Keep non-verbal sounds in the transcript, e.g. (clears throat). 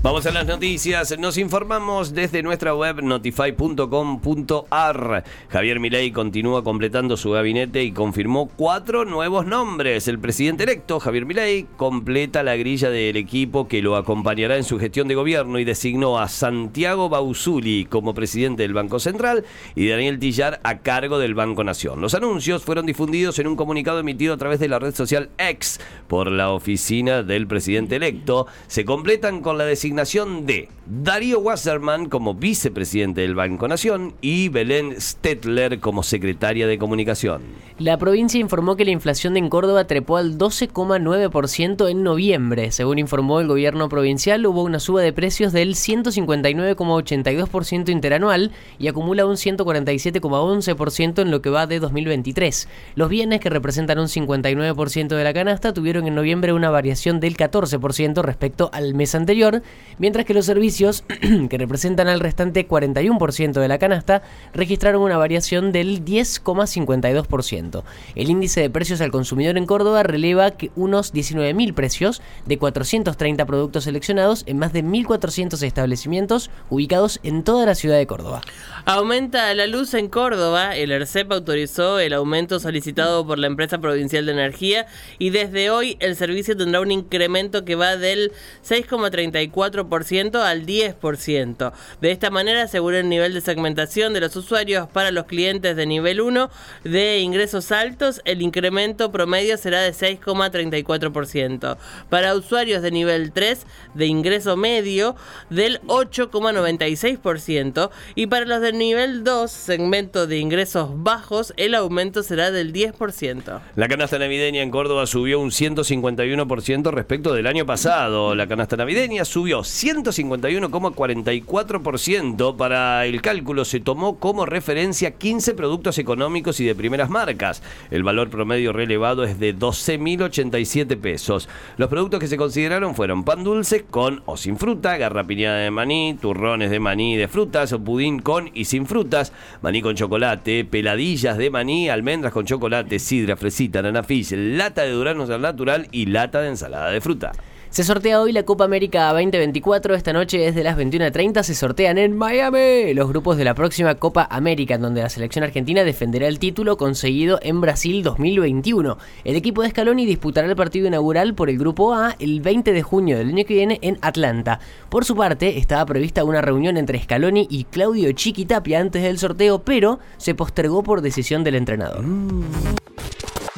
Vamos a las noticias. Nos informamos desde nuestra web notify.com.ar. Javier Milei continúa completando su gabinete y confirmó cuatro nuevos nombres. El presidente electo, Javier Milei, completa la grilla del equipo que lo acompañará en su gestión de gobierno y designó a Santiago Bausuli como presidente del Banco Central y Daniel Tillar a cargo del Banco Nación. Los anuncios fueron difundidos en un comunicado emitido a través de la red social X por la oficina del presidente electo. Se completan con la designación de Darío Wasserman como vicepresidente del Banco Nación y Belén Stetler como secretaria de comunicación. La provincia informó que la inflación en Córdoba trepó al 12,9% en noviembre. Según informó el gobierno provincial, hubo una suba de precios del 159,82% interanual y acumula un 147,11% en lo que va de 2023. Los bienes, que representan un 59% de la canasta, tuvieron en noviembre una variación del 14% respecto al mes anterior mientras que los servicios, (clears throat) que representan al restante 41% de la canasta, registraron una variación del 10,52%. El índice de precios al consumidor en Córdoba releva que unos 19.000 precios de 430 productos seleccionados en más de 1.400 establecimientos ubicados en toda la ciudad de Córdoba. Aumenta la luz en Córdoba. El ERCEP autorizó el aumento solicitado por la empresa provincial de energía y desde hoy el servicio tendrá un incremento que va del 6,34 al 10%. De esta manera asegura el nivel de segmentación de los usuarios para los clientes de nivel 1 de ingresos altos, el incremento promedio será de 6,34%. Para usuarios de nivel 3 de ingreso medio del 8,96% y para los de nivel 2, segmento de ingresos bajos, el aumento será del 10%. La canasta navideña en Córdoba subió un 151% respecto del año pasado. La canasta navideña subió 151,44%. Para el cálculo se tomó como referencia 15 productos económicos y de primeras marcas. El valor promedio relevado es de 12.087 pesos. Los productos que se consideraron fueron pan dulce con o sin fruta, garrapiñada de maní, turrones de maní de frutas o pudín con y sin frutas, maní con chocolate, peladillas de maní, almendras con chocolate, sidra, fresita, nanafis, lata de duranos al natural y lata de ensalada de fruta. Se sortea hoy la Copa América 2024. Esta noche desde las 21.30 se sortean en Miami los grupos de la próxima Copa América, en donde la selección argentina defenderá el título conseguido en Brasil 2021. El equipo de Scaloni disputará el partido inaugural por el Grupo A el 20 de junio del año que viene en Atlanta. Por su parte, estaba prevista una reunión entre Scaloni y Claudio Chiquitapia antes del sorteo, pero se postergó por decisión del entrenador.